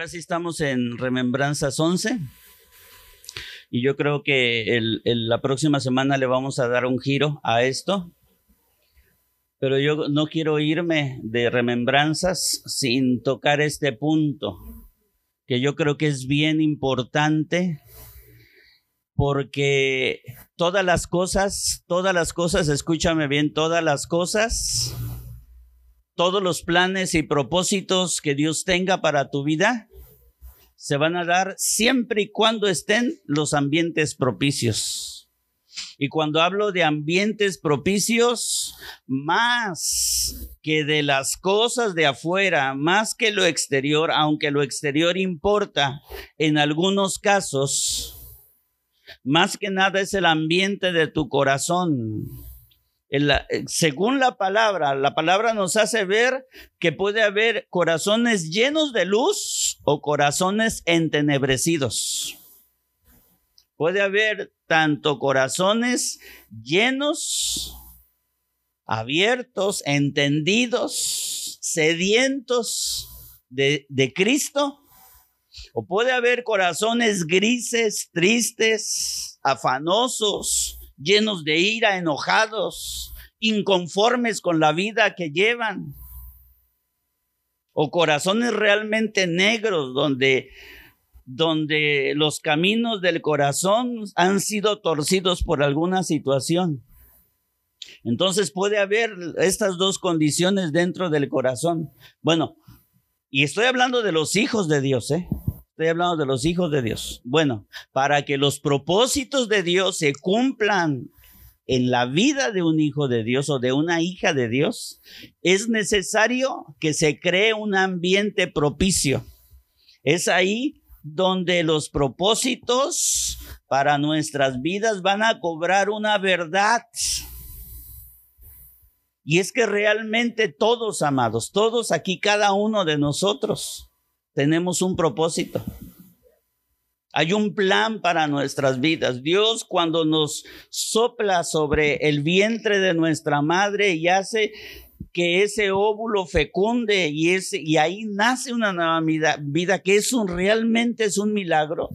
Ahora sí estamos en Remembranzas 11 y yo creo que la próxima semana le vamos a dar un giro a esto. Pero yo no quiero irme de remembranzas sin tocar este punto, que yo creo que es bien importante porque todas las cosas, todas las cosas, escúchame bien, todas las cosas, todos los planes y propósitos que Dios tenga para tu vida, se van a dar siempre y cuando estén los ambientes propicios. Y cuando hablo de ambientes propicios, más que de las cosas de afuera, más que lo exterior, aunque lo exterior importa en algunos casos, más que nada es el ambiente de tu corazón. Según la palabra, la palabra nos hace ver que puede haber corazones llenos de luz o corazones entenebrecidos. Puede haber tanto corazones llenos, abiertos, entendidos, sedientos de, de Cristo, o puede haber corazones grises, tristes, afanosos, llenos de ira, enojados, inconformes con la vida que llevan. O corazones realmente negros donde donde los caminos del corazón han sido torcidos por alguna situación. Entonces puede haber estas dos condiciones dentro del corazón. Bueno, y estoy hablando de los hijos de Dios, ¿eh? Estoy hablando de los hijos de Dios. Bueno, para que los propósitos de Dios se cumplan en la vida de un hijo de Dios o de una hija de Dios, es necesario que se cree un ambiente propicio. Es ahí donde los propósitos para nuestras vidas van a cobrar una verdad. Y es que realmente todos, amados, todos aquí, cada uno de nosotros, tenemos un propósito. Hay un plan para nuestras vidas. Dios cuando nos sopla sobre el vientre de nuestra madre y hace que ese óvulo fecunde y, ese, y ahí nace una nueva vida, vida que es un, realmente es un milagro.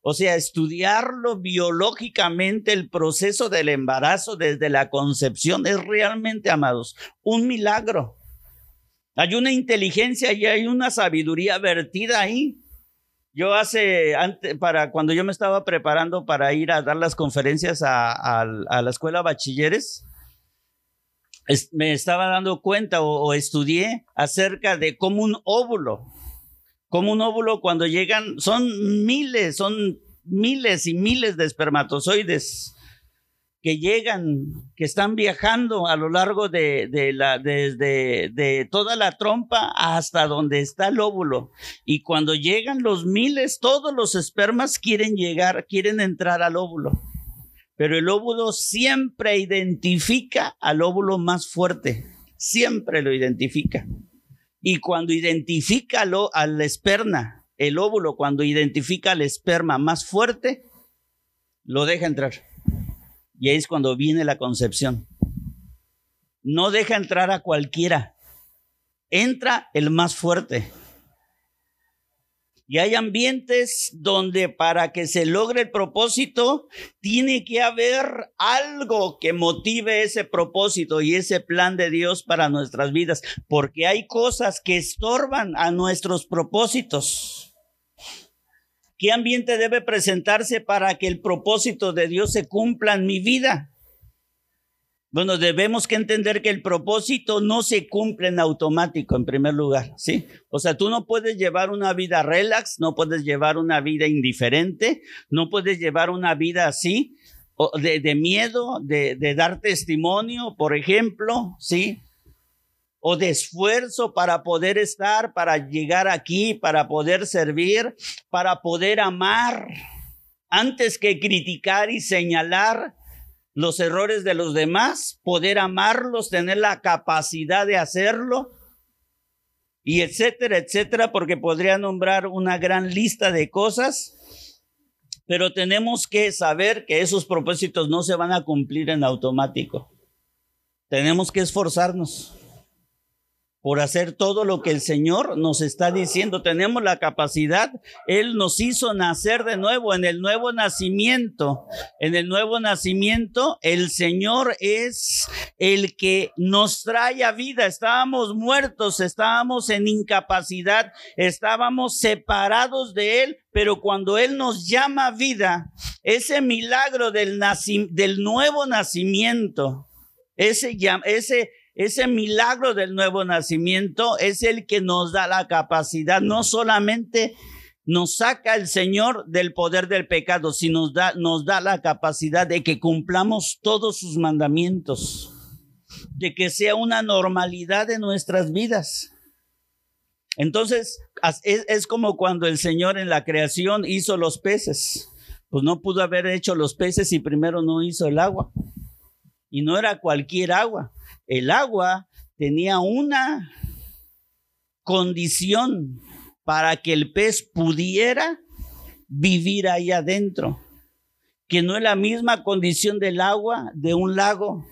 O sea, estudiarlo biológicamente, el proceso del embarazo desde la concepción es realmente, amados, un milagro. Hay una inteligencia y hay una sabiduría vertida ahí. Yo hace, antes, para cuando yo me estaba preparando para ir a dar las conferencias a, la escuela bachilleres, me estaba dando cuenta o, estudié acerca de cómo un óvulo, como un óvulo cuando llegan, son miles, son miles y miles de espermatozoides que llegan, que están viajando a lo largo de, la, desde de toda la trompa hasta donde está el óvulo. Y cuando llegan los miles, todos los espermas quieren llegar, quieren entrar al óvulo. Pero el óvulo siempre identifica al óvulo más fuerte, siempre lo identifica. Y cuando identifica al esperma, el óvulo, cuando identifica al esperma más fuerte, lo deja entrar. Y ahí es cuando viene la concepción. No deja entrar a cualquiera. Entra el más fuerte. Y hay ambientes donde para que se logre el propósito, tiene que haber algo que motive ese propósito y ese plan de Dios para nuestras vidas, porque hay cosas que estorban a nuestros propósitos. ¿Qué ambiente debe presentarse para que el propósito de Dios se cumpla en mi vida? Bueno, debemos que entender que el propósito no se cumple en automático, en primer lugar, ¿sí? O sea, tú no puedes llevar una vida relax, no puedes llevar una vida indiferente, no puedes llevar una vida así, de, de miedo, de, de dar testimonio, por ejemplo, ¿sí? O de esfuerzo para poder estar, para llegar aquí, para poder servir, para poder amar, antes que criticar y señalar los errores de los demás, poder amarlos, tener la capacidad de hacerlo, y etcétera, etcétera, porque podría nombrar una gran lista de cosas, pero tenemos que saber que esos propósitos no se van a cumplir en automático. Tenemos que esforzarnos. Por hacer todo lo que el Señor nos está diciendo. Tenemos la capacidad. Él nos hizo nacer de nuevo en el nuevo nacimiento. En el nuevo nacimiento, el Señor es el que nos trae a vida. Estábamos muertos, estábamos en incapacidad, estábamos separados de Él, pero cuando Él nos llama a vida, ese milagro del, nuevo nacimiento, ese, ese ese milagro del nuevo nacimiento es el que nos da la capacidad, no solamente nos saca el Señor del poder del pecado, sino nos da, nos da la capacidad de que cumplamos todos sus mandamientos, de que sea una normalidad de nuestras vidas. Entonces, es, como cuando el Señor en la creación hizo los peces. Pues no pudo haber hecho los peces si primero no hizo el agua. Y no era cualquier agua el agua tenía una condición para que el pez pudiera vivir ahí adentro, que no es la misma condición del agua de un lago,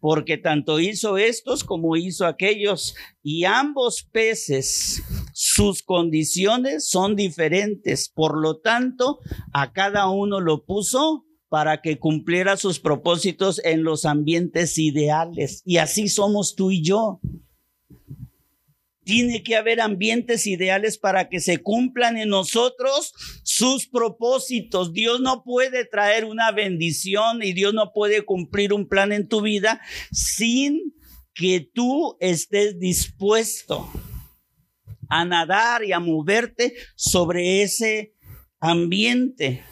porque tanto hizo estos como hizo aquellos, y ambos peces, sus condiciones son diferentes, por lo tanto, a cada uno lo puso para que cumpliera sus propósitos en los ambientes ideales. Y así somos tú y yo. Tiene que haber ambientes ideales para que se cumplan en nosotros sus propósitos. Dios no puede traer una bendición y Dios no puede cumplir un plan en tu vida sin que tú estés dispuesto a nadar y a moverte sobre ese ambiente.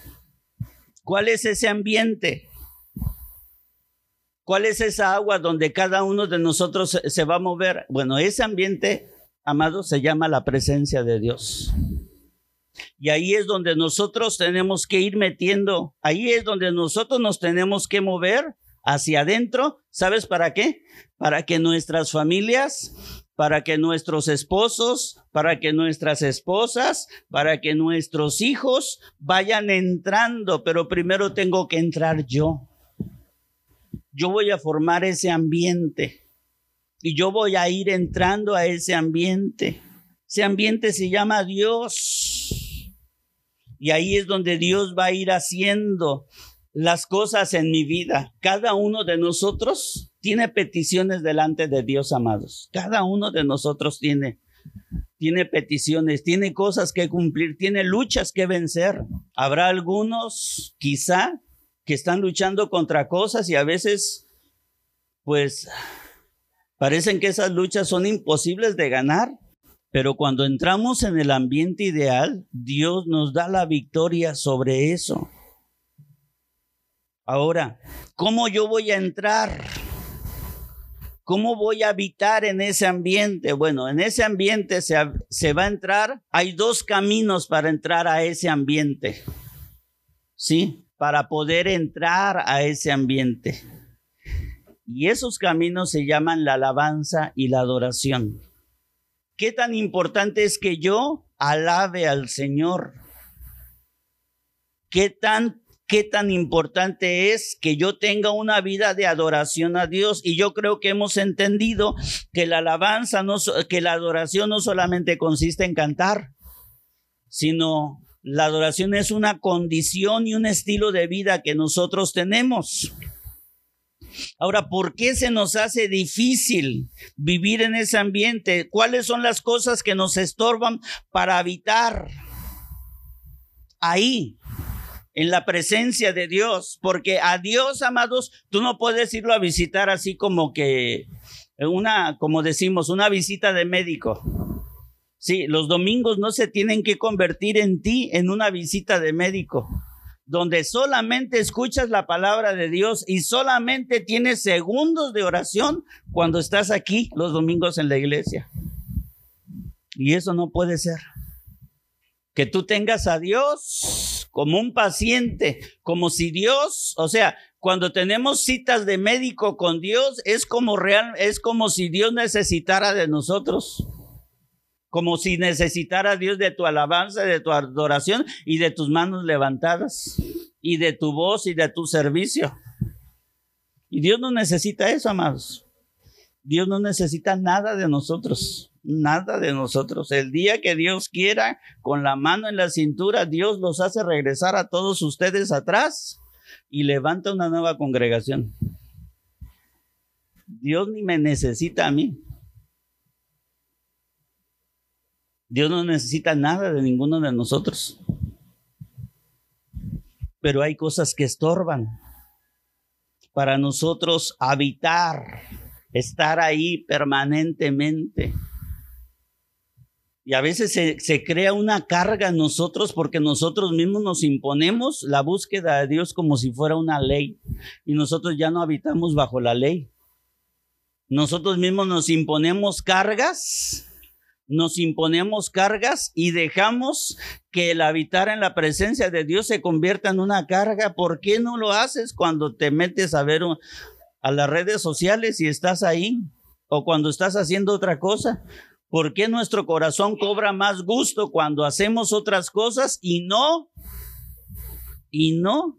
¿Cuál es ese ambiente? ¿Cuál es esa agua donde cada uno de nosotros se va a mover? Bueno, ese ambiente, amado, se llama la presencia de Dios. Y ahí es donde nosotros tenemos que ir metiendo, ahí es donde nosotros nos tenemos que mover hacia adentro. ¿Sabes para qué? Para que nuestras familias para que nuestros esposos, para que nuestras esposas, para que nuestros hijos vayan entrando, pero primero tengo que entrar yo. Yo voy a formar ese ambiente y yo voy a ir entrando a ese ambiente. Ese ambiente se llama Dios. Y ahí es donde Dios va a ir haciendo las cosas en mi vida. Cada uno de nosotros tiene peticiones delante de Dios, amados. Cada uno de nosotros tiene, tiene peticiones, tiene cosas que cumplir, tiene luchas que vencer. Habrá algunos, quizá, que están luchando contra cosas y a veces, pues, parecen que esas luchas son imposibles de ganar. Pero cuando entramos en el ambiente ideal, Dios nos da la victoria sobre eso. Ahora, ¿cómo yo voy a entrar? ¿Cómo voy a habitar en ese ambiente? Bueno, en ese ambiente se, se, va a entrar, hay dos caminos para entrar a ese ambiente, ¿sí? Para poder entrar a ese ambiente. Y esos caminos se llaman la alabanza y la adoración. ¿Qué tan importante es que yo alabe al Señor? ¿Qué tan qué tan importante es que yo tenga una vida de adoración a Dios. Y yo creo que hemos entendido que la alabanza, que la adoración no solamente consiste en cantar, sino la adoración es una condición y un estilo de vida que nosotros tenemos. Ahora, ¿por qué se nos hace difícil vivir en ese ambiente? ¿Cuáles son las cosas que nos estorban para habitar ahí? En la presencia de Dios, porque a Dios, amados, tú no puedes irlo a visitar así como que una, como decimos, una visita de médico. Sí, los domingos no se tienen que convertir en ti en una visita de médico, donde solamente escuchas la palabra de Dios y solamente tienes segundos de oración cuando estás aquí los domingos en la iglesia. Y eso no puede ser. Que tú tengas a Dios como un paciente, como si Dios, o sea, cuando tenemos citas de médico con Dios, es como real, es como si Dios necesitara de nosotros. Como si necesitara Dios de tu alabanza, de tu adoración y de tus manos levantadas y de tu voz y de tu servicio. Y Dios no necesita eso, amados. Dios no necesita nada de nosotros, nada de nosotros. El día que Dios quiera, con la mano en la cintura, Dios los hace regresar a todos ustedes atrás y levanta una nueva congregación. Dios ni me necesita a mí. Dios no necesita nada de ninguno de nosotros. Pero hay cosas que estorban para nosotros habitar estar ahí permanentemente. Y a veces se, crea una carga en nosotros porque nosotros mismos nos imponemos la búsqueda de Dios como si fuera una ley. Y nosotros ya no habitamos bajo la ley. Nosotros mismos nos imponemos cargas, nos imponemos cargas y dejamos que el habitar en la presencia de Dios se convierta en una carga. ¿Por qué no lo haces cuando te metes a ver a las redes sociales y estás ahí o cuando estás haciendo otra cosa. ¿Por qué nuestro corazón cobra más gusto cuando hacemos otras cosas y no? Y no.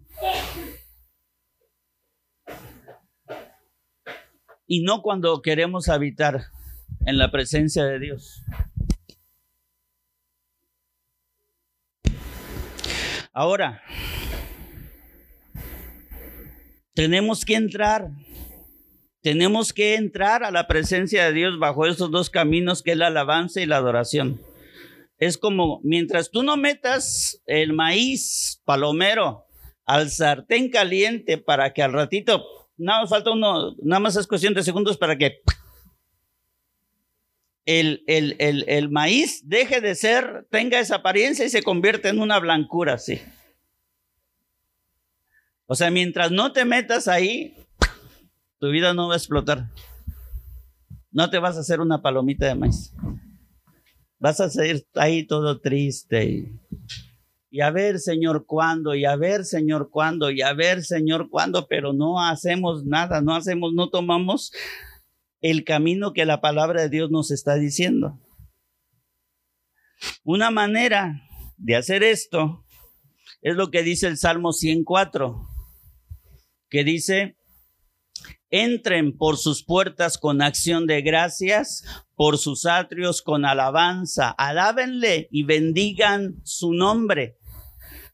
Y no cuando queremos habitar en la presencia de Dios. Ahora, tenemos que entrar tenemos que entrar a la presencia de Dios bajo esos dos caminos que es la alabanza y la adoración. Es como mientras tú no metas el maíz palomero al sartén caliente para que al ratito, nada falta uno, nada más es cuestión de segundos para que el, el, el, el maíz deje de ser, tenga esa apariencia y se convierte en una blancura, sí. O sea, mientras no te metas ahí, tu vida no va a explotar. No te vas a hacer una palomita de maíz. Vas a ser ahí todo triste. Y, a ver, Señor, cuándo, y a ver, Señor, cuándo, y a ver, Señor, cuándo, pero no hacemos nada, no hacemos, no tomamos el camino que la palabra de Dios nos está diciendo. Una manera de hacer esto es lo que dice el Salmo 104, que dice, Entren por sus puertas con acción de gracias, por sus atrios con alabanza. Alábenle y bendigan su nombre.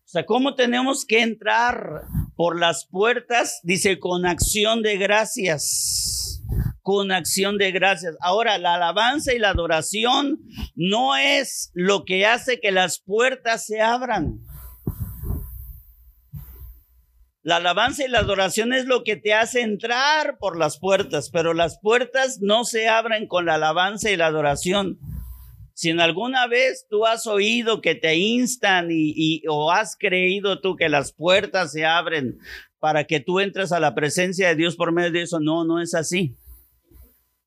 O sea, ¿cómo tenemos que entrar por las puertas? Dice, con acción de gracias. Con acción de gracias. Ahora, la alabanza y la adoración no es lo que hace que las puertas se abran. La alabanza y la adoración es lo que te hace entrar por las puertas, pero las puertas no se abren con la alabanza y la adoración. Si en alguna vez tú has oído que te instan y, o has creído tú que las puertas se abren para que tú entres a la presencia de Dios por medio de eso, no, no es así.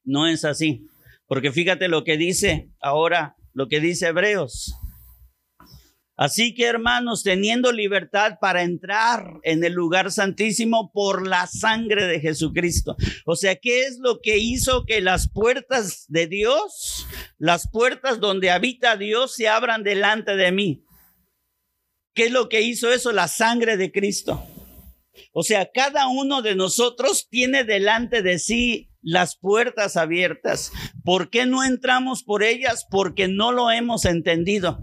No es así. Porque fíjate lo que dice ahora, lo que dice Hebreos. Así que hermanos, teniendo libertad para entrar en el lugar santísimo por la sangre de Jesucristo. O sea, ¿qué es lo que hizo que las puertas de Dios, las puertas donde habita Dios, se abran delante de mí? ¿Qué es lo que hizo eso? La sangre de Cristo. O sea, cada uno de nosotros tiene delante de sí las puertas abiertas. ¿Por qué no entramos por ellas? Porque no lo hemos entendido.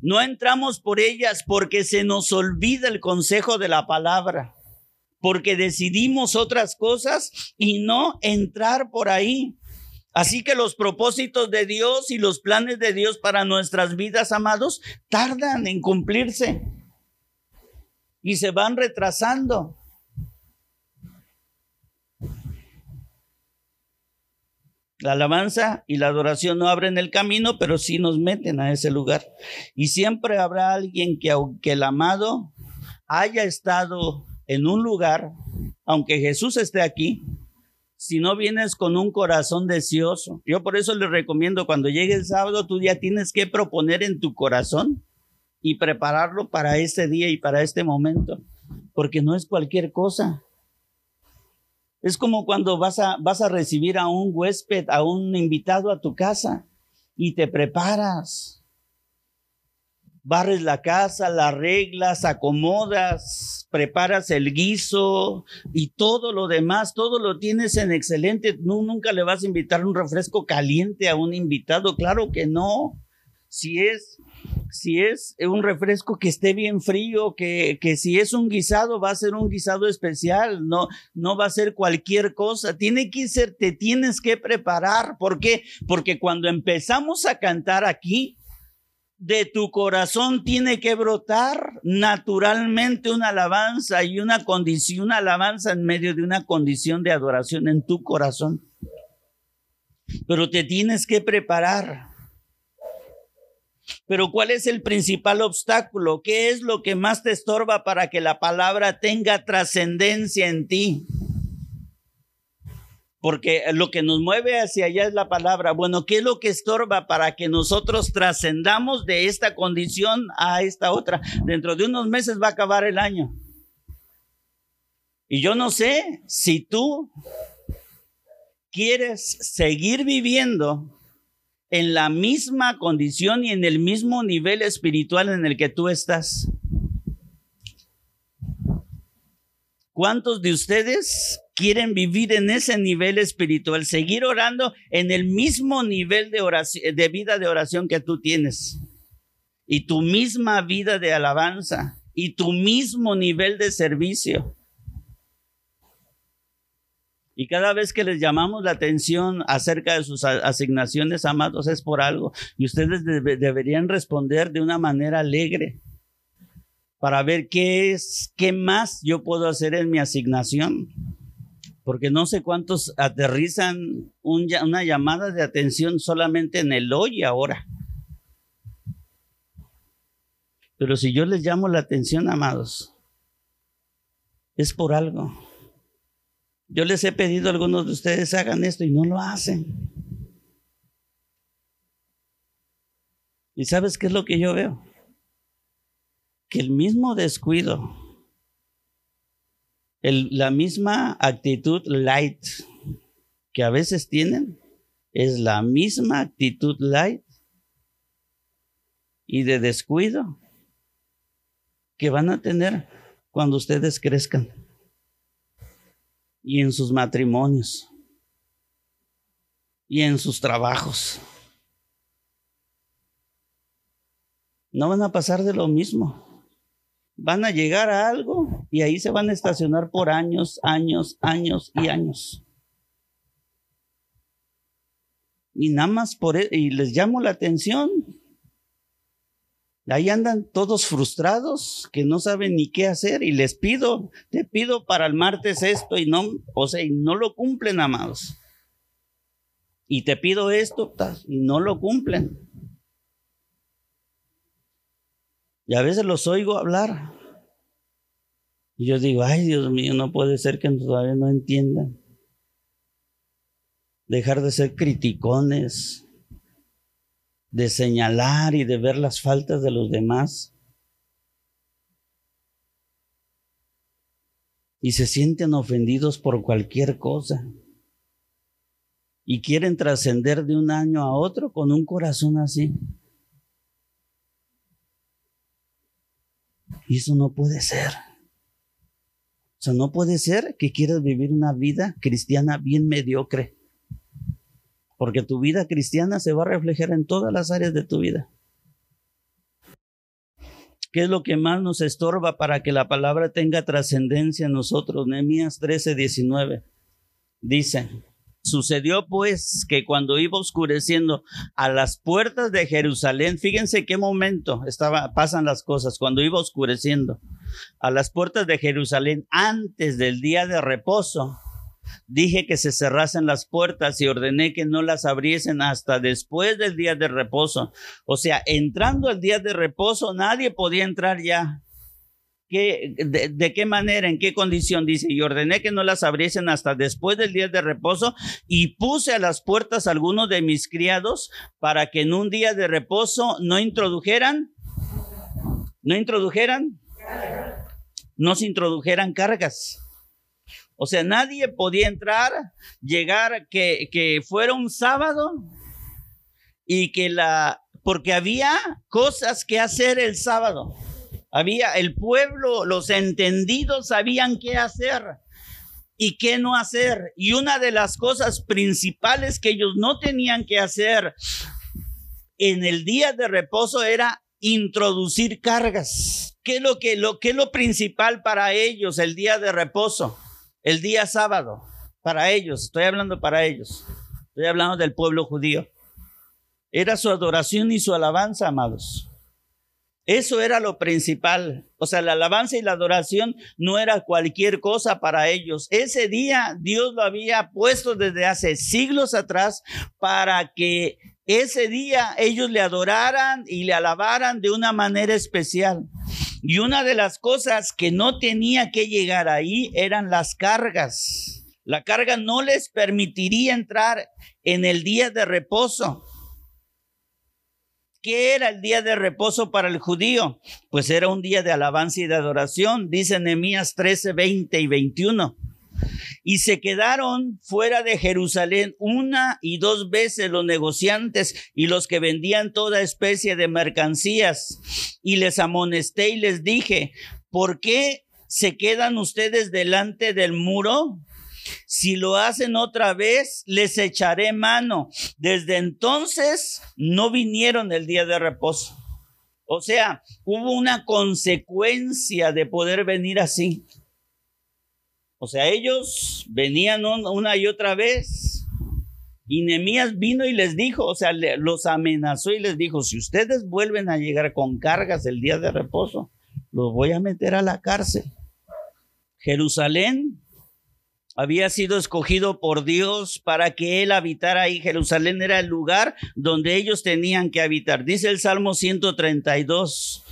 No entramos por ellas porque se nos olvida el consejo de la palabra, porque decidimos otras cosas y no entrar por ahí. Así que los propósitos de Dios y los planes de Dios para nuestras vidas, amados, tardan en cumplirse y se van retrasando. La alabanza y la adoración no abren el camino, pero sí nos meten a ese lugar. Y siempre habrá alguien que, aunque el amado haya estado en un lugar, aunque Jesús esté aquí, si no vienes con un corazón deseoso, yo por eso le recomiendo cuando llegue el sábado, tú ya tienes que proponer en tu corazón y prepararlo para este día y para este momento, porque no es cualquier cosa. Es como cuando vas a, vas a recibir a un huésped, a un invitado a tu casa y te preparas. barres la casa, la arreglas, acomodas, preparas el guiso y todo lo demás, todo lo tienes en excelente. nunca le vas a invitar un refresco caliente a un invitado, claro que no. Si es si es un refresco que esté bien frío, que, que, si es un guisado, va a ser un guisado especial, no, no va a ser cualquier cosa. Tiene que ser, te tienes que preparar. ¿Por qué? Porque cuando empezamos a cantar aquí, de tu corazón tiene que brotar naturalmente una alabanza y una condición, una alabanza en medio de una condición de adoración en tu corazón. Pero te tienes que preparar. Pero ¿cuál es el principal obstáculo? ¿Qué es lo que más te estorba para que la palabra tenga trascendencia en ti? Porque lo que nos mueve hacia allá es la palabra. Bueno, ¿qué es lo que estorba para que nosotros trascendamos de esta condición a esta otra? Dentro de unos meses va a acabar el año. Y yo no sé si tú quieres seguir viviendo en la misma condición y en el mismo nivel espiritual en el que tú estás. ¿Cuántos de ustedes quieren vivir en ese nivel espiritual, seguir orando en el mismo nivel de, oración, de vida de oración que tú tienes? Y tu misma vida de alabanza y tu mismo nivel de servicio. Y cada vez que les llamamos la atención acerca de sus asignaciones, amados, es por algo. Y ustedes deberían responder de una manera alegre para ver qué es, qué más yo puedo hacer en mi asignación. Porque no sé cuántos aterrizan una llamada de atención solamente en el hoy ahora. Pero si yo les llamo la atención, amados, es por algo. Yo les he pedido a algunos de ustedes hagan esto y no lo hacen. ¿Y sabes qué es lo que yo veo? Que el mismo descuido, la misma actitud light que a veces tienen, es la misma actitud light y de descuido que van a tener cuando ustedes crezcan y en sus matrimonios y en sus trabajos. No van a pasar de lo mismo. Van a llegar a algo y ahí se van a estacionar por años, años, años y años. Y nada más por e, y les llamo la atención Ahí andan todos frustrados, que no saben ni qué hacer y les pido, te pido para el martes esto y no, o sea, y no lo cumplen, amados. Y te pido esto y no lo cumplen. Y a veces los oigo hablar. Y yo digo, ay Dios mío, no puede ser que todavía no entiendan. Dejar de ser criticones, de señalar y de ver las faltas de los demás. Y se sienten ofendidos por cualquier cosa. Y quieren trascender de un año a otro con un corazón así. Y eso no puede ser. O sea, no puede ser que quieras vivir una vida cristiana bien mediocre porque tu vida cristiana se va a reflejar en todas las áreas de tu vida. ¿Qué es lo que más nos estorba para que la palabra tenga trascendencia en nosotros? Nehemías 13, 19 dice, Sucedió pues que cuando iba oscureciendo a las puertas de Jerusalén, fíjense qué momento estaba, pasan las cosas, cuando iba oscureciendo a las puertas de Jerusalén antes del día de reposo, Dije que se cerrasen las puertas y ordené que no las abriesen hasta después del día de reposo. O sea, entrando el día de reposo, nadie podía entrar ya. ¿Qué, de, qué manera, en qué condición? Dice, y ordené que no las abriesen hasta después del día de reposo y puse a las puertas algunos de mis criados para que en un día de reposo no introdujeran, no introdujeran, no se introdujeran cargas. O sea, nadie podía entrar, llegar, que, que fuera un sábado y que la porque había cosas que hacer el sábado. Había el pueblo, los entendidos sabían qué hacer y qué no hacer. Y una de las cosas principales que ellos no tenían que hacer en el día de reposo era introducir cargas. ¿Qué es lo que lo es lo principal para ellos el día de reposo? El día sábado. Para ellos, estoy hablando para ellos. Estoy hablando del pueblo judío. Era su adoración y su alabanza, amados. Eso era lo principal. O sea, la alabanza y la adoración no era cualquier cosa para ellos. Ese día Dios lo había puesto desde hace siglos atrás para que ese día ellos le adoraran y le alabaran de una manera especial. Y una de las cosas que no tenía que llegar ahí eran las cargas. La carga no les permitiría entrar en el día de reposo. ¿Qué era el día de reposo para el judío? Pues era un día de alabanza y de adoración, dice Nehemías 13, 20 y 21. Y se quedaron fuera de Jerusalén una y dos veces los negociantes y los que vendían toda especie de mercancías. Y les amonesté y les dije, ¿por qué se quedan ustedes delante del muro? Si lo hacen otra vez, les echaré mano. Desde entonces no vinieron el día de reposo. O sea, hubo una consecuencia de poder venir así. O sea, ellos venían una y otra vez. Y Nemías vino y les dijo, o sea, los amenazó y les dijo, si ustedes vuelven a llegar con cargas el día de reposo, los voy a meter a la cárcel. Jerusalén había sido escogido por Dios para que él habitara ahí. Jerusalén era el lugar donde ellos tenían que habitar. Dice el Salmo 132.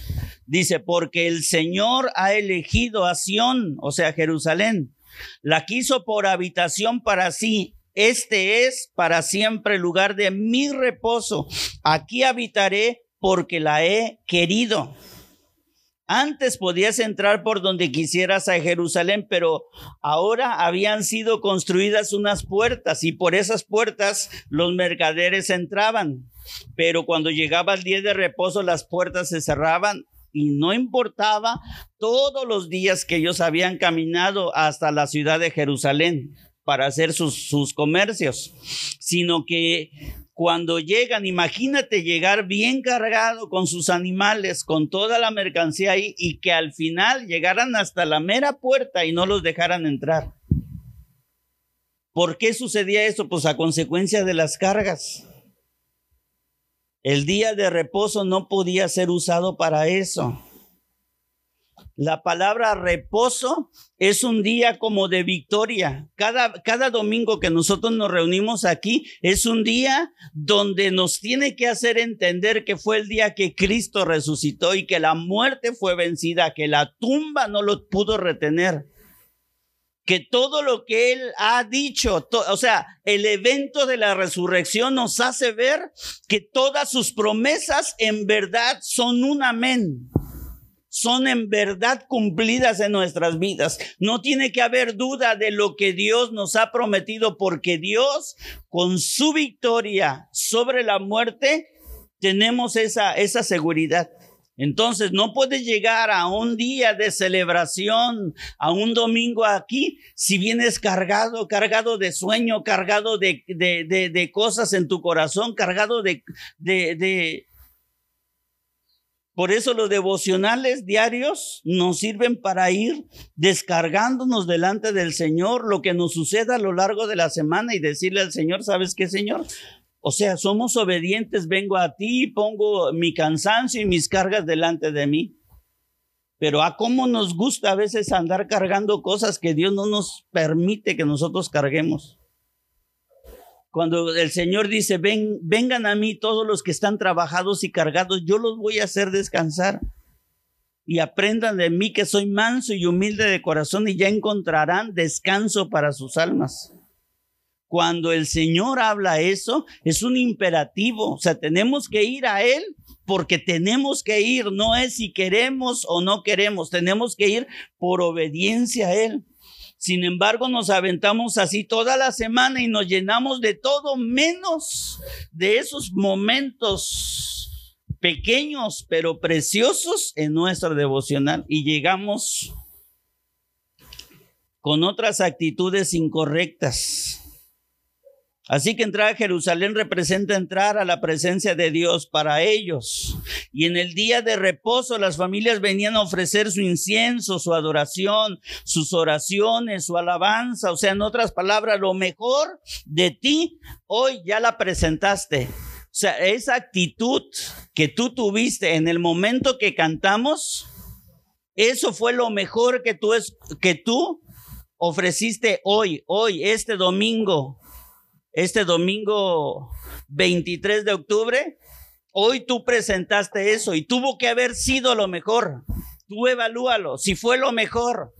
Dice, porque el Señor ha elegido a Sión, o sea, Jerusalén. La quiso por habitación para sí. Este es para siempre el lugar de mi reposo. Aquí habitaré porque la he querido. Antes podías entrar por donde quisieras a Jerusalén, pero ahora habían sido construidas unas puertas y por esas puertas los mercaderes entraban. Pero cuando llegaba el día de reposo, las puertas se cerraban y no importaba todos los días que ellos habían caminado hasta la ciudad de Jerusalén para hacer sus, sus comercios, sino que cuando llegan, imagínate llegar bien cargado con sus animales, con toda la mercancía ahí y que al final llegaran hasta la mera puerta y no los dejaran entrar. ¿Por qué sucedía eso? Pues a consecuencia de las cargas. El día de reposo no podía ser usado para eso. La palabra reposo es un día como de victoria. Cada, cada domingo que nosotros nos reunimos aquí es un día donde nos tiene que hacer entender que fue el día que Cristo resucitó y que la muerte fue vencida, que la tumba no lo pudo retener que todo lo que Él ha dicho, o sea, el evento de la resurrección nos hace ver que todas sus promesas en verdad son un amén son en verdad cumplidas en nuestras vidas. No tiene que haber duda de lo que Dios nos ha prometido porque Dios con su victoria sobre la muerte tenemos esa, esa seguridad. Entonces no puedes llegar a un día de celebración, a un domingo aquí, si vienes cargado, cargado de sueño, cargado de, de, de, cosas en tu corazón, cargado de, de, por eso los devocionales diarios nos sirven para ir descargándonos delante del Señor lo que nos suceda a lo largo de la semana y decirle al Señor, ¿sabes qué, Señor? O sea, somos obedientes, vengo a ti, pongo mi cansancio y mis cargas delante de mí. Pero a cómo nos gusta a veces andar cargando cosas que Dios no nos permite que nosotros carguemos. Cuando el Señor dice, ven, vengan a mí todos los que están trabajados y cargados, yo los voy a hacer descansar. Y aprendan de mí que soy manso y humilde de corazón y ya encontrarán descanso para sus almas. Cuando el Señor habla eso, es un imperativo. O sea, tenemos que ir a Él porque tenemos que ir. No es si queremos o no queremos. Tenemos que ir por obediencia a Él. Sin embargo, nos aventamos así toda la semana y nos llenamos de todo menos de esos momentos pequeños pero preciosos en nuestro devocional y llegamos con otras actitudes incorrectas. Así que entrar a Jerusalén representa entrar a la presencia de Dios para ellos. Y en el día de reposo las familias venían a ofrecer su incienso, su adoración, sus oraciones, su alabanza. O sea, en otras palabras, lo mejor de ti hoy ya la presentaste. O sea, esa actitud que tú tuviste en el momento que cantamos, eso fue lo mejor que tú, que tú ofreciste hoy, hoy, este domingo, este domingo 23 de octubre, hoy tú presentaste eso y tuvo que haber sido lo mejor. Tú evalúalo, si fue lo mejor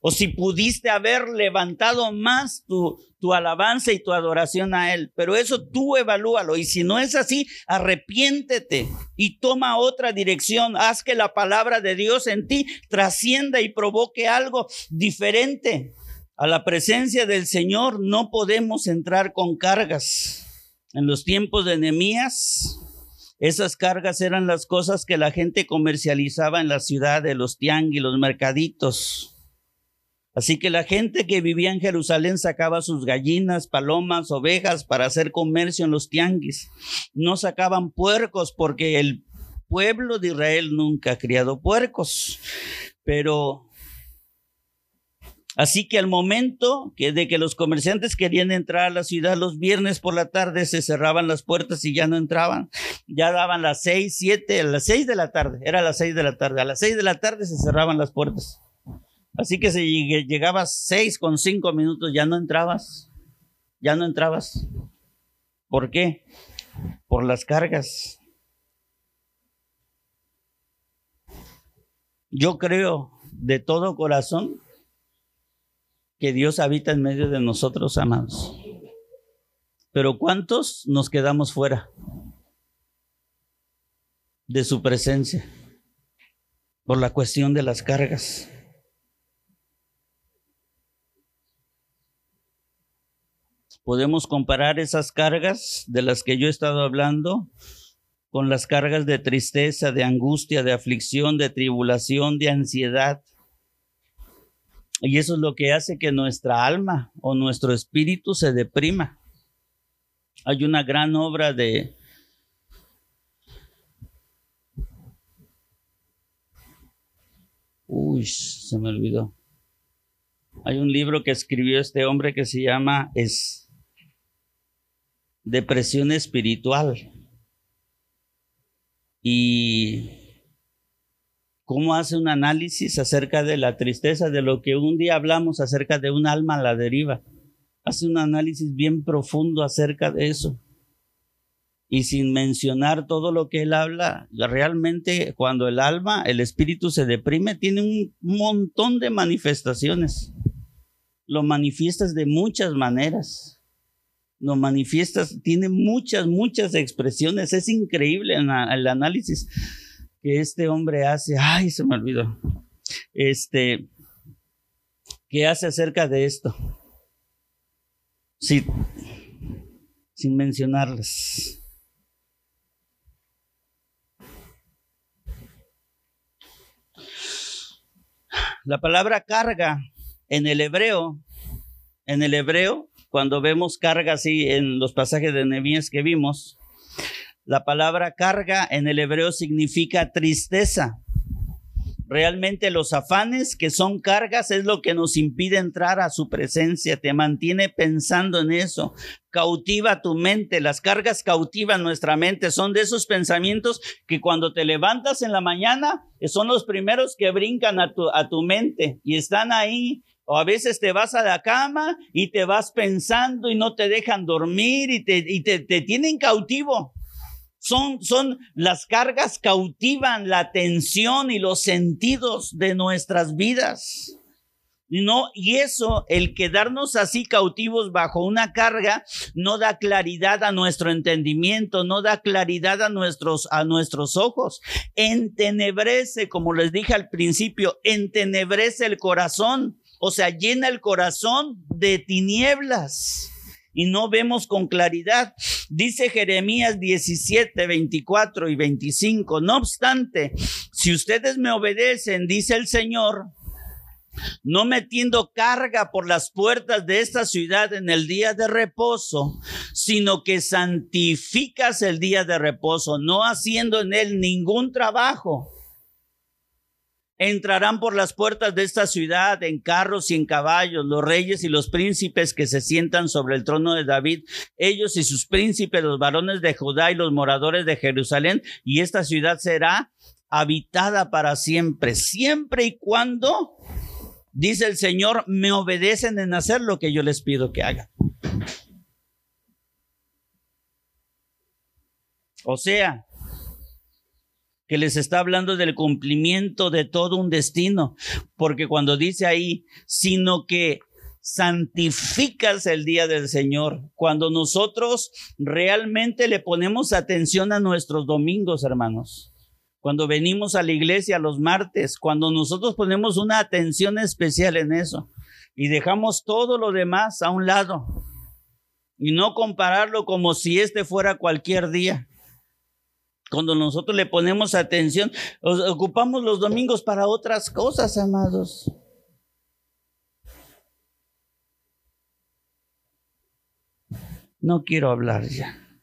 o si pudiste haber levantado más tu, tu alabanza y tu adoración a Él. Pero eso tú evalúalo y si no es así, arrepiéntete y toma otra dirección. Haz que la palabra de Dios en ti trascienda y provoque algo diferente. A la presencia del Señor no podemos entrar con cargas. En los tiempos de Nehemías, esas cargas eran las cosas que la gente comercializaba en la ciudad de los tianguis, los mercaditos. Así que la gente que vivía en Jerusalén sacaba sus gallinas, palomas, ovejas para hacer comercio en los tianguis. No sacaban puercos porque el pueblo de Israel nunca ha criado puercos. Pero Así que al momento que de que los comerciantes querían entrar a la ciudad los viernes por la tarde, se cerraban las puertas y ya no entraban. Ya daban las seis, siete, a las seis de la tarde, era las seis de la tarde. A las seis de la tarde se cerraban las puertas. Así que si llegabas seis con cinco minutos, ya no entrabas. Ya no entrabas. ¿Por qué? Por las cargas. Yo creo de todo corazón que Dios habita en medio de nosotros, amados. Pero ¿cuántos nos quedamos fuera de su presencia por la cuestión de las cargas? Podemos comparar esas cargas de las que yo he estado hablando con las cargas de tristeza, de angustia, de aflicción, de tribulación, de ansiedad, y eso es lo que hace que nuestra alma o nuestro espíritu se deprima. Hay una gran obra de... Uy, se me olvidó. Hay un libro que escribió este hombre que se llama es Depresión Espiritual. Y cómo hace un análisis acerca de la tristeza, de lo que un día hablamos acerca de un alma a la deriva. Hace un análisis bien profundo acerca de eso. Y sin mencionar todo lo que él habla, realmente cuando el alma, el espíritu se deprime, tiene un montón de manifestaciones. Lo manifiestas de muchas maneras. Lo manifiestas, tiene muchas, muchas expresiones. Es increíble el, análisis que este hombre hace, ay, se me olvidó, este, ¿qué hace acerca de esto? Sí, sin mencionarles. La palabra carga en el hebreo, en el hebreo, cuando vemos carga así en los pasajes de Nehemías que vimos, la palabra carga en el hebreo significa tristeza. Realmente los afanes que son cargas es lo que nos impide entrar a su presencia, te mantiene pensando en eso, cautiva tu mente, las cargas cautivan nuestra mente, son de esos pensamientos que cuando te levantas en la mañana son los primeros que brincan a tu, a tu mente y están ahí. O a veces te vas a la cama y te vas pensando y no te dejan dormir y te, y te, te tienen cautivo. Son, son las cargas cautivan la atención y los sentidos de nuestras vidas. No, y eso, el quedarnos así cautivos bajo una carga, no da claridad a nuestro entendimiento, no da claridad a nuestros, a nuestros ojos. Entenebrece, como les dije al principio, entenebrece el corazón, o sea, llena el corazón de tinieblas y no vemos con claridad. Dice Jeremías 17, 24 y 25. No obstante, si ustedes me obedecen, dice el Señor, no metiendo carga por las puertas de esta ciudad en el día de reposo, sino que santificas el día de reposo, no haciendo en él ningún trabajo. Entrarán por las puertas de esta ciudad en carros y en caballos los reyes y los príncipes que se sientan sobre el trono de David, ellos y sus príncipes, los varones de Judá y los moradores de Jerusalén, y esta ciudad será habitada para siempre, siempre y cuando dice el Señor, me obedecen en hacer lo que yo les pido que hagan. O sea, que les está hablando del cumplimiento de todo un destino, porque cuando dice ahí, sino que santificas el día del Señor, cuando nosotros realmente le ponemos atención a nuestros domingos, hermanos. Cuando venimos a la iglesia los martes, cuando nosotros ponemos una atención especial en eso y dejamos todo lo demás a un lado y no compararlo como si este fuera cualquier día. Cuando nosotros le ponemos atención, ocupamos los domingos para otras cosas, amados. No quiero hablar ya.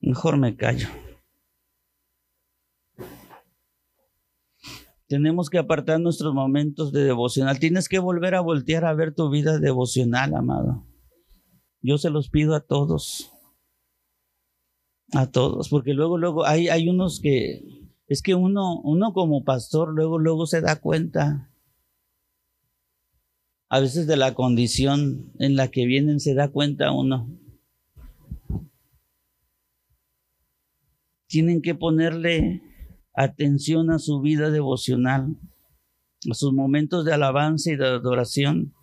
Mejor me callo. Tenemos que apartar nuestros momentos de devocional. Tienes que volver a voltear a ver tu vida devocional, amado. Yo se los pido a todos. A todos, porque luego, luego hay, hay unos que, es que uno, uno como pastor luego, luego se da cuenta. A veces de la condición en la que vienen se da cuenta uno. Tienen que ponerle atención a su vida devocional, a sus momentos de alabanza y de adoración.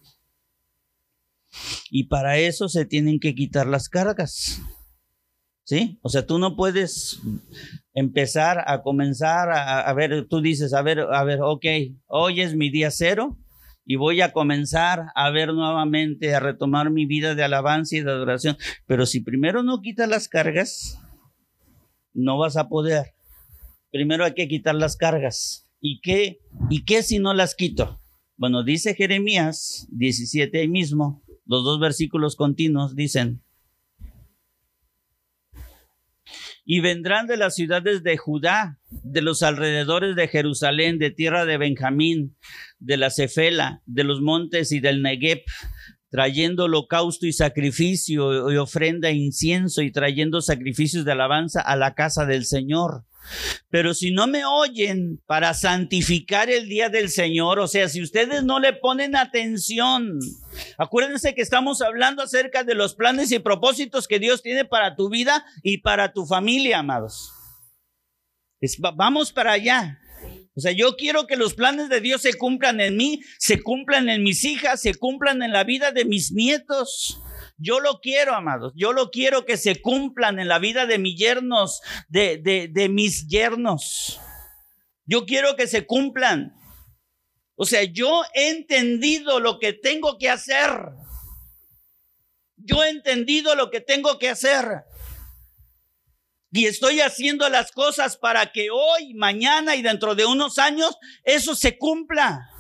Y para eso se tienen que quitar las cargas. ¿Sí? O sea, tú no puedes empezar a comenzar a, ver, tú dices, a ver, a ver, ok, hoy es mi día cero y voy a comenzar a ver nuevamente, a retomar mi vida de alabanza y de adoración. Pero si primero no quitas las cargas, no vas a poder primero hay que quitar las cargas. ¿Y qué, ¿Y qué si no las quito? Bueno, dice Jeremías 17 ahí mismo, los dos versículos continuos dicen, y vendrán de las ciudades de Judá, de los alrededores de Jerusalén, de tierra de Benjamín, de la Cefela, de los montes y del Negev, trayendo holocausto y sacrificio y ofrenda e incienso y trayendo sacrificios de alabanza a la casa del Señor. Pero si no me oyen para santificar el día del Señor, o sea, si ustedes no le ponen atención, acuérdense que estamos hablando acerca de los planes y propósitos que Dios tiene para tu vida y para tu familia, amados. vamos para allá. O sea, yo quiero que los planes de Dios se cumplan en mí, se cumplan en mis hijas, se cumplan en la vida de mis nietos. Yo lo quiero, amados. Yo lo quiero que se cumplan en la vida de mis yernos, de, de, de mis yernos. Yo quiero que se cumplan. O sea, yo he entendido lo que tengo que hacer. Yo he entendido lo que tengo que hacer. Y estoy haciendo las cosas para que hoy, mañana y dentro de unos años eso se cumpla.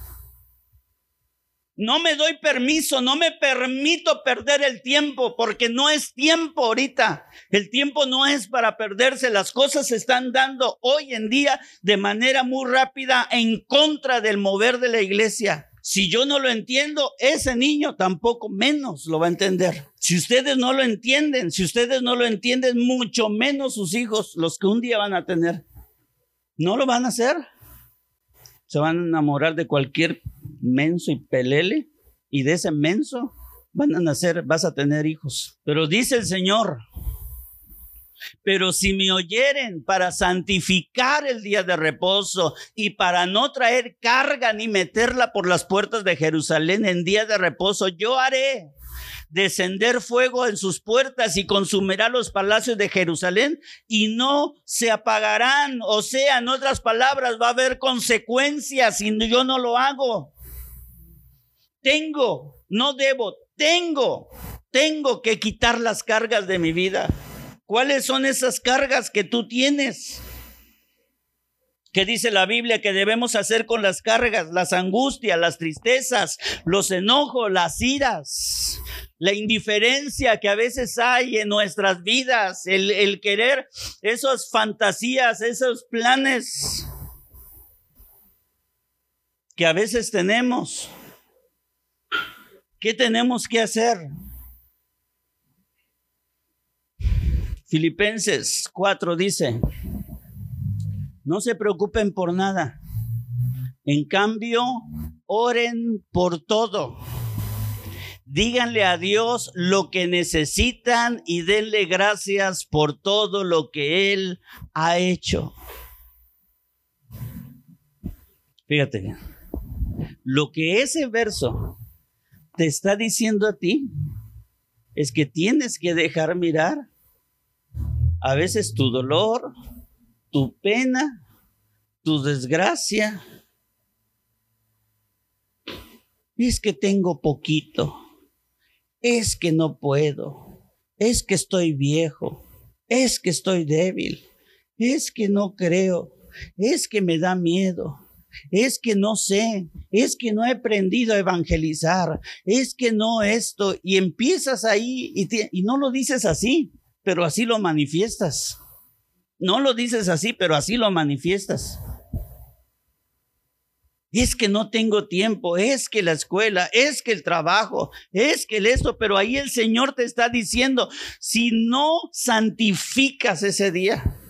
No me doy permiso, no me permito perder el tiempo porque no es tiempo ahorita. El tiempo no es para perderse. Las cosas se están dando hoy en día de manera muy rápida en contra del mover de la iglesia. Si yo no lo entiendo, ese niño tampoco menos lo va a entender. Si ustedes no lo entienden, si ustedes no lo entienden, mucho menos sus hijos, los que un día van a tener, no lo van a hacer. Se van a enamorar de cualquier menso y pelele, y de ese menso van a nacer, vas a tener hijos. Pero dice el Señor, pero si me oyeren para santificar el día de reposo y para no traer carga ni meterla por las puertas de Jerusalén en día de reposo, yo haré descender fuego en sus puertas y consumirá los palacios de Jerusalén y no se apagarán. O sea, en otras palabras, va a haber consecuencias si yo no lo hago. Tengo, no debo, tengo, tengo que quitar las cargas de mi vida. ¿Cuáles son esas cargas que tú tienes? ¿Qué dice la Biblia que debemos hacer con las cargas, las angustias, las tristezas, los enojos, las iras, la indiferencia que a veces hay en nuestras vidas, el, el querer esas fantasías, esos planes que a veces tenemos? ¿Qué tenemos que hacer? Filipenses 4 dice, no se preocupen por nada. En cambio, oren por todo. Díganle a Dios lo que necesitan y denle gracias por todo lo que Él ha hecho. Fíjate, lo que ese verso te está diciendo a ti es que tienes que dejar mirar a veces tu dolor, tu pena, tu desgracia. Es que tengo poquito, es que no puedo, es que estoy viejo, es que estoy débil, es que no creo, es que me da miedo, es que no sé, es que no he aprendido a evangelizar, es que no esto, y empiezas ahí y, no lo dices así, pero así lo manifiestas. No lo dices así, pero así lo manifiestas. Es que no tengo tiempo, es que la escuela, es que el trabajo, es que el esto, pero ahí el Señor te está diciendo, si no santificas ese día,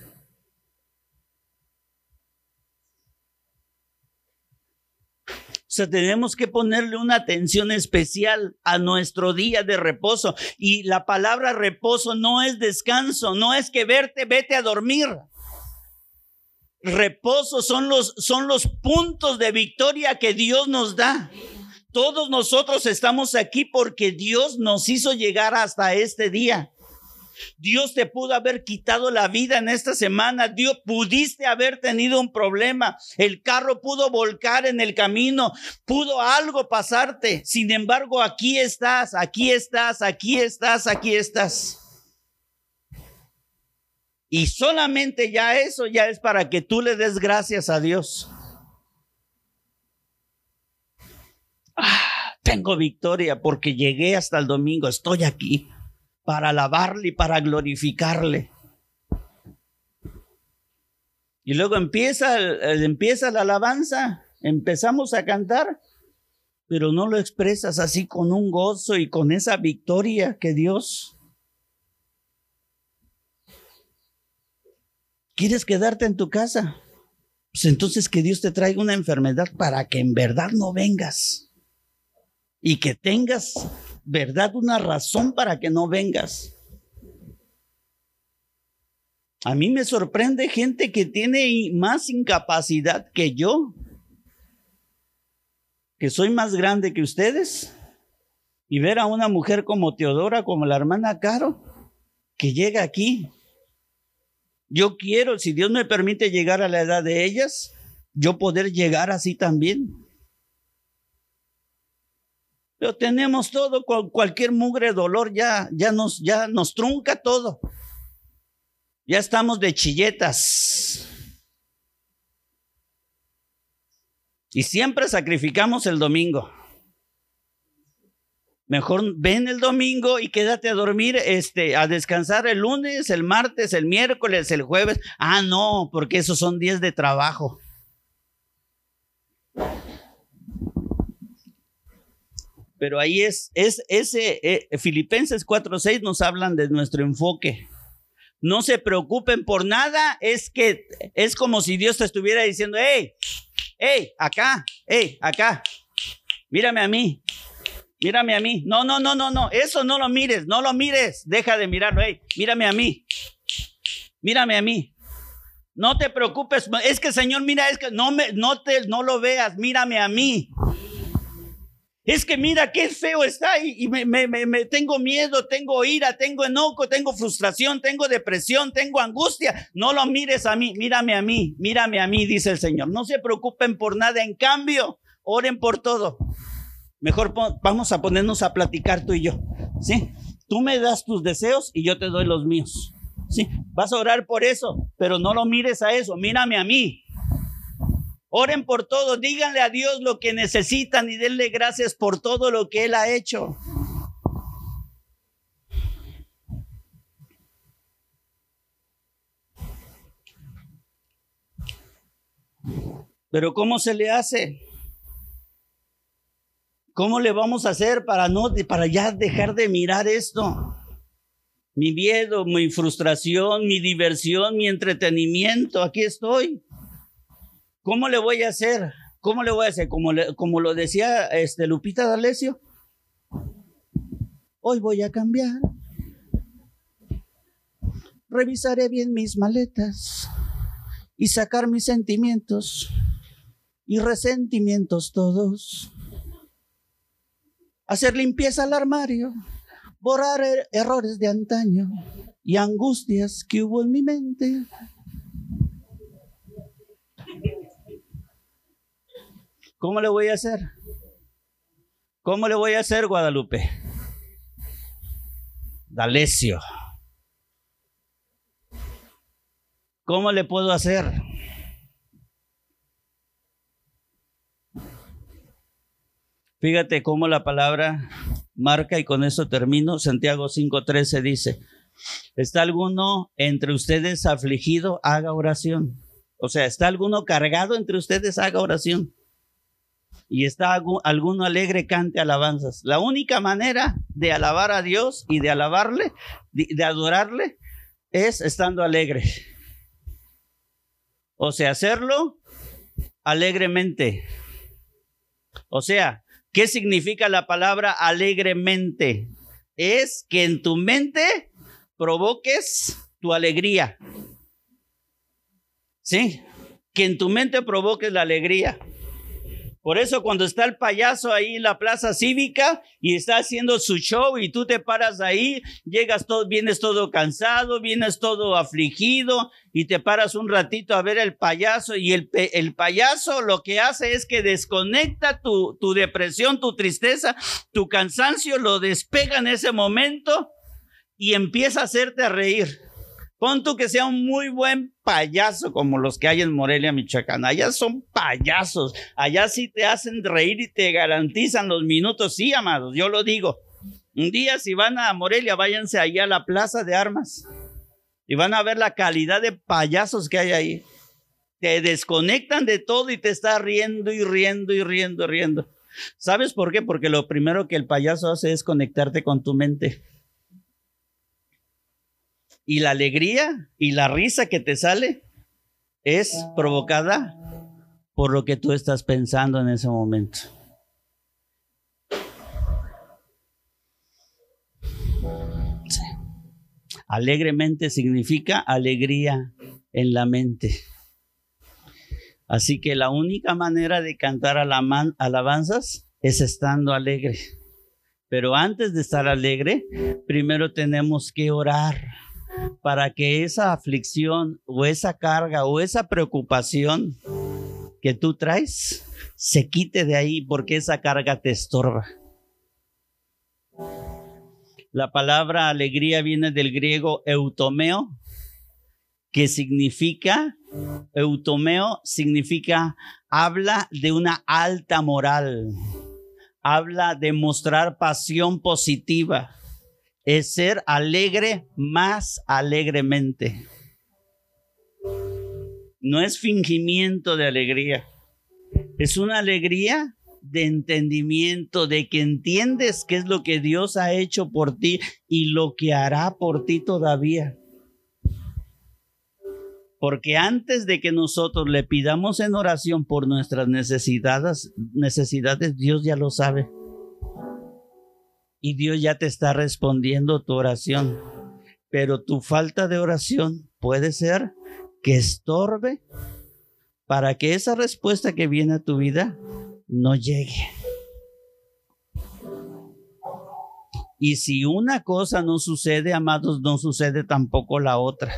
O sea, tenemos que ponerle una atención especial a nuestro día de reposo. Y la palabra reposo no es descanso, no es que verte, vete a dormir. Reposo son los, son los puntos de victoria que Dios nos da. Todos nosotros estamos aquí porque Dios nos hizo llegar hasta este día. Dios te pudo haber quitado la vida en esta semana. Dios pudiste haber tenido un problema. El carro pudo volcar en el camino. Pudo algo pasarte. Sin embargo, aquí estás, aquí estás, aquí estás, aquí estás. Y solamente ya eso ya es para que tú le des gracias a Dios. Ah, tengo victoria porque llegué hasta el domingo, estoy aquí para alabarle y para glorificarle. Y luego empieza, empieza la alabanza, empezamos a cantar, pero no lo expresas así con un gozo y con esa victoria que Dios. ¿Quieres quedarte en tu casa? Pues entonces que Dios te traiga una enfermedad para que en verdad no vengas y que tengas verdad una razón para que no vengas. A mí me sorprende gente que tiene más incapacidad que yo, que soy más grande que ustedes, y ver a una mujer como Teodora, como la hermana Caro, que llega aquí. Yo quiero, si Dios me permite llegar a la edad de ellas, yo poder llegar así también. Pero tenemos todo, cualquier mugre dolor ya, ya, nos, ya nos trunca todo. Ya estamos de chilletas. Y siempre sacrificamos el domingo. Mejor ven el domingo y quédate a dormir, este, a descansar el lunes, el martes, el miércoles, el jueves. Ah, no, porque esos son días de trabajo. Pero ahí es, es ese, eh, Filipenses 4.6 nos hablan de nuestro enfoque. No se preocupen por nada, es que es como si Dios te estuviera diciendo, hey, hey, acá, hey, acá, mírame a mí, mírame a mí. No, no, no, no, no, eso no lo mires, no lo mires, deja de mirarlo, hey, mírame a mí, mírame a mí. No te preocupes, es que Señor, mira, es que no me, no te, no lo veas, mírame a mí. Es que mira qué feo está y, me, me, tengo miedo, tengo ira, tengo enojo, tengo frustración, tengo depresión, tengo angustia. No lo mires a mí, mírame a mí, mírame a mí, dice el Señor. No se preocupen por nada, en cambio, oren por todo. Mejor vamos a ponernos a platicar tú y yo, ¿sí? Tú me das tus deseos y yo te doy los míos. Sí, vas a orar por eso, pero no lo mires a eso, mírame a mí. Oren por todo, díganle a Dios lo que necesitan y denle gracias por todo lo que Él ha hecho. Pero ¿cómo se le hace? ¿Cómo le vamos a hacer para no para ya dejar de mirar esto? Mi miedo, mi frustración, mi diversión, mi entretenimiento, aquí estoy. ¿Cómo le voy a hacer? ¿Cómo le voy a hacer? Como, como lo decía este Lupita D'Alessio. Hoy voy a cambiar. Revisaré bien mis maletas y sacar mis sentimientos y resentimientos todos hacer limpieza al armario, borrar er-, errores de antaño y angustias que hubo en mi mente. ¿Cómo le voy a hacer? ¿Cómo le voy a hacer, Guadalupe? Dalecio. ¿Cómo le puedo hacer? Fíjate cómo la palabra marca, y con eso termino, Santiago 5:13 dice, ¿está alguno entre ustedes afligido? Haga oración. O sea, ¿está alguno cargado entre ustedes? Haga oración. Y está alguno alegre, cante alabanzas. La única manera de alabar a Dios y de alabarle, de adorarle, es estando alegre. O sea, hacerlo alegremente. O sea, ¿Qué significa la palabra alegremente? Es que en tu mente provoques tu alegría. ¿Sí? Que en tu mente provoques la alegría. Por eso cuando está el payaso ahí en la plaza cívica y está haciendo su show y tú te paras ahí, llegas todo, vienes todo cansado, vienes todo afligido y te paras un ratito a ver el payaso y el, el payaso lo que hace es que desconecta tu, tu depresión, tu tristeza, tu cansancio, lo despega en ese momento y empieza a hacerte reír. Pon tú que sea un muy buen payaso como los que hay en Morelia, Michoacán. Allá son payasos. Allá sí te hacen reír y te garantizan los minutos. Sí, amados, yo lo digo. Un día si van a Morelia, váyanse allá a la plaza de armas y van a ver la calidad de payasos que hay ahí. Te desconectan de todo y te está riendo y riendo y riendo, riendo. ¿Sabes por qué? Porque lo primero que el payaso hace es conectarte con tu mente y la alegría y la risa que te sale es provocada por lo que tú estás pensando en ese momento. Alegremente significa alegría en la mente. Así que la única manera de cantar alabanzas es estando alegre. Pero antes de estar alegre, primero tenemos que orar para que esa aflicción o esa carga o esa preocupación que tú traes se quite de ahí porque esa carga te estorba. La palabra alegría viene del griego eutomeo, que significa, eutomeo significa, habla de una alta moral, habla de mostrar pasión positiva es ser alegre más alegremente. No es fingimiento de alegría, es una alegría de entendimiento, de que entiendes qué es lo que Dios ha hecho por ti y lo que hará por ti todavía. Porque antes de que nosotros le pidamos en oración por nuestras necesidades, necesidades Dios ya lo sabe y Dios ya te está respondiendo tu oración. Pero tu falta de oración puede ser que estorbe para que esa respuesta que viene a tu vida no llegue. Y si una cosa no sucede, amados, no sucede tampoco la otra.